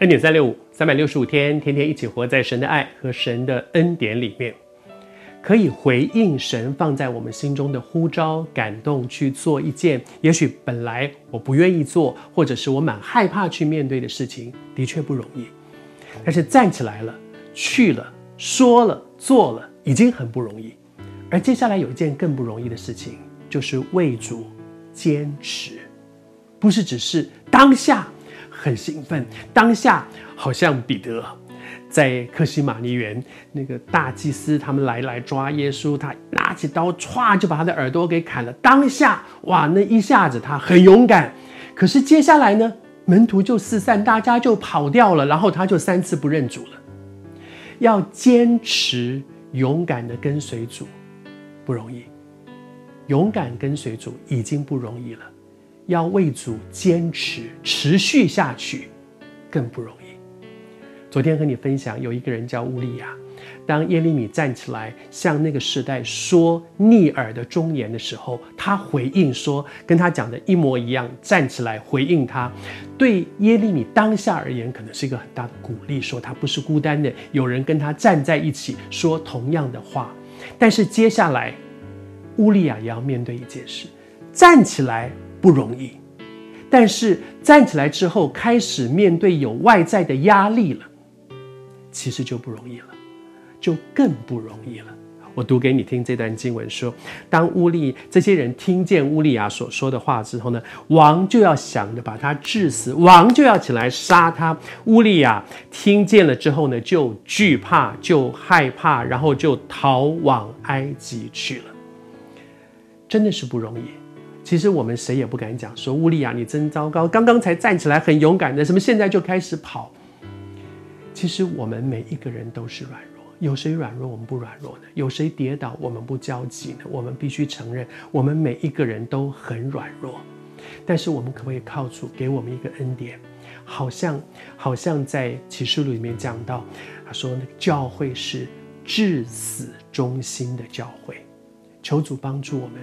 恩典三六五，三百六十五天，天天一起活在神的爱和神的恩典里面，可以回应神放在我们心中的呼召，感动去做一件也许本来我不愿意做，或者是我蛮害怕去面对的事情，的确不容易。但是站起来了，去了，说了，做了，已经很不容易。而接下来有一件更不容易的事情，就是为主坚持，不是只是当下。很兴奋，当下好像彼得在克西马尼园，那个大祭司他们来来抓耶稣，他拿起刀歘就把他的耳朵给砍了。当下哇，那一下子他很勇敢。可是接下来呢，门徒就四散，大家就跑掉了，然后他就三次不认主了。要坚持勇敢的跟随主不容易，勇敢跟随主已经不容易了。要为主坚持、持续下去，更不容易。昨天和你分享，有一个人叫乌利亚，当耶利米站起来向那个时代说逆耳的忠言的时候，他回应说，跟他讲的一模一样，站起来回应他。对耶利米当下而言，可能是一个很大的鼓励，说他不是孤单的，有人跟他站在一起说同样的话。但是接下来，乌利亚也要面对一件事，站起来。不容易，但是站起来之后，开始面对有外在的压力了，其实就不容易了，就更不容易了。我读给你听这段经文说：当乌利这些人听见乌利亚所说的话之后呢，王就要想着把他治死，王就要起来杀他。乌利亚听见了之后呢，就惧怕，就害怕，然后就逃往埃及去了。真的是不容易。其实我们谁也不敢讲说乌利亚，你真糟糕，刚刚才站起来很勇敢的，什么现在就开始跑。其实我们每一个人都是软弱，有谁软弱我们不软弱呢？有谁跌倒我们不焦急呢？我们必须承认，我们每一个人都很软弱。但是我们可不可以靠主给我们一个恩典？好像好像在启示录里面讲到，他说那个教会是至死忠心的教会，求主帮助我们。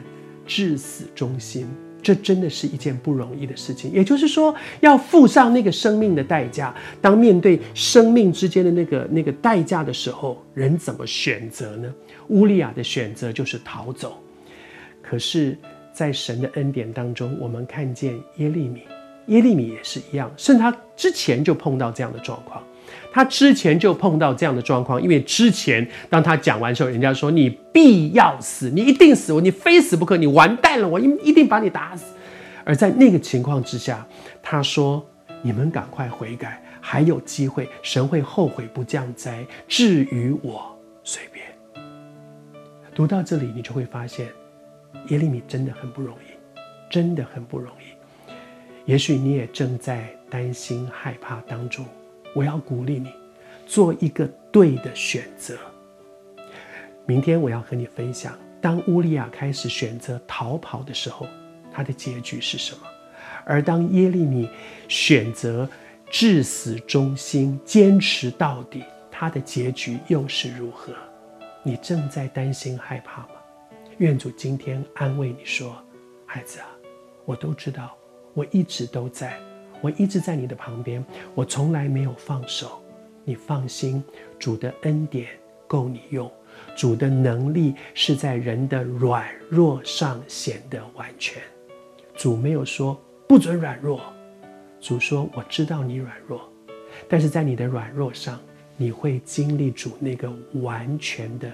至死忠心，这真的是一件不容易的事情。也就是说，要付上那个生命的代价。当面对生命之间的那个那个代价的时候，人怎么选择呢？乌利亚的选择就是逃走。可是，在神的恩典当中，我们看见耶利米，耶利米也是一样，甚至他之前就碰到这样的状况。他之前就碰到这样的状况，因为之前当他讲完之后，人家说你必要死，你一定死，你非死不可，你完蛋了，我一一定把你打死。而在那个情况之下，他说：“你们赶快悔改，还有机会，神会后悔不降灾。至于我，随便。”读到这里，你就会发现，耶利米真的很不容易，真的很不容易。也许你也正在担心、害怕当中。我要鼓励你，做一个对的选择。明天我要和你分享，当乌利亚开始选择逃跑的时候，他的结局是什么？而当耶利米选择至死忠心、坚持到底，他的结局又是如何？你正在担心害怕吗？愿主今天安慰你说：“孩子啊，我都知道，我一直都在。”我一直在你的旁边，我从来没有放手。你放心，主的恩典够你用，主的能力是在人的软弱上显得完全。主没有说不准软弱，主说我知道你软弱，但是在你的软弱上，你会经历主那个完全的。